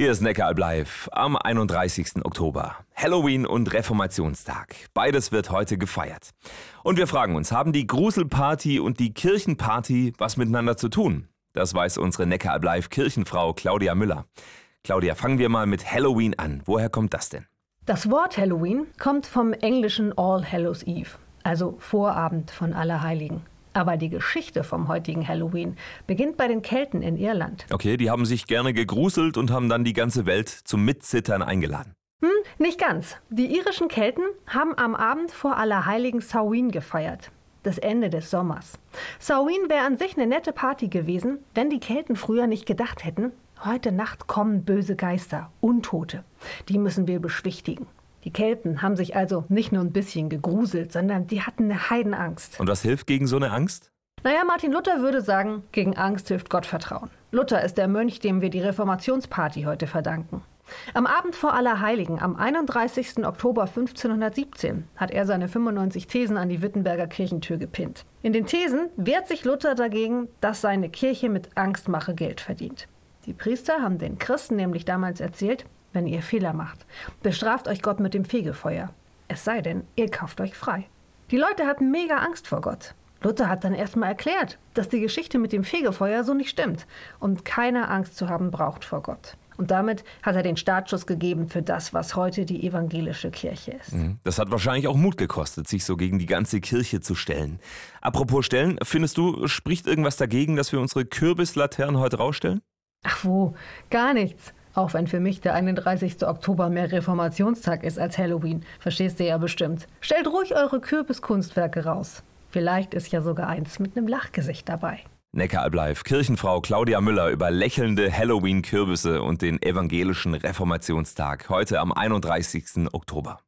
Hier ist Neckaralb live am 31. Oktober. Halloween und Reformationstag. Beides wird heute gefeiert. Und wir fragen uns, haben die Gruselparty und die Kirchenparty was miteinander zu tun? Das weiß unsere Neckaralb live Kirchenfrau Claudia Müller. Claudia, fangen wir mal mit Halloween an. Woher kommt das denn? Das Wort Halloween kommt vom englischen All Hallows Eve, also Vorabend von Allerheiligen. Aber die Geschichte vom heutigen Halloween beginnt bei den Kelten in Irland. Okay, die haben sich gerne gegruselt und haben dann die ganze Welt zum Mitzittern eingeladen. Hm, nicht ganz. Die irischen Kelten haben am Abend vor Allerheiligen Samhain gefeiert. Das Ende des Sommers. Samhain wäre an sich eine nette Party gewesen, wenn die Kelten früher nicht gedacht hätten, heute Nacht kommen böse Geister, Untote. Die müssen wir beschwichtigen. Die Kelten haben sich also nicht nur ein bisschen gegruselt, sondern die hatten eine Heidenangst. Und was hilft gegen so eine Angst? Naja, Martin Luther würde sagen, gegen Angst hilft Gottvertrauen. Luther ist der Mönch, dem wir die Reformationsparty heute verdanken. Am Abend vor Allerheiligen, am 31. Oktober 1517, hat er seine 95 Thesen an die Wittenberger Kirchentür gepinnt. In den Thesen wehrt sich Luther dagegen, dass seine Kirche mit Angstmache Geld verdient. Die Priester haben den Christen nämlich damals erzählt, wenn ihr Fehler macht. Bestraft euch Gott mit dem Fegefeuer. Es sei denn, ihr kauft euch frei. Die Leute hatten mega Angst vor Gott. Luther hat dann erstmal erklärt, dass die Geschichte mit dem Fegefeuer so nicht stimmt und keine Angst zu haben braucht vor Gott. Und damit hat er den Startschuss gegeben für das, was heute die evangelische Kirche ist. Mhm. Das hat wahrscheinlich auch Mut gekostet, sich so gegen die ganze Kirche zu stellen. Apropos stellen, findest du, spricht irgendwas dagegen, dass wir unsere Kürbislaternen heute rausstellen? Ach wo, gar nichts. Auch wenn für mich der 31. Oktober mehr Reformationstag ist als Halloween, verstehst du ja bestimmt. Stellt ruhig eure Kürbiskunstwerke raus. Vielleicht ist ja sogar eins mit einem Lachgesicht dabei. Neckaralb live, Kirchenfrau Claudia Müller über lächelnde Halloween-Kürbisse und den evangelischen Reformationstag heute am 31. Oktober.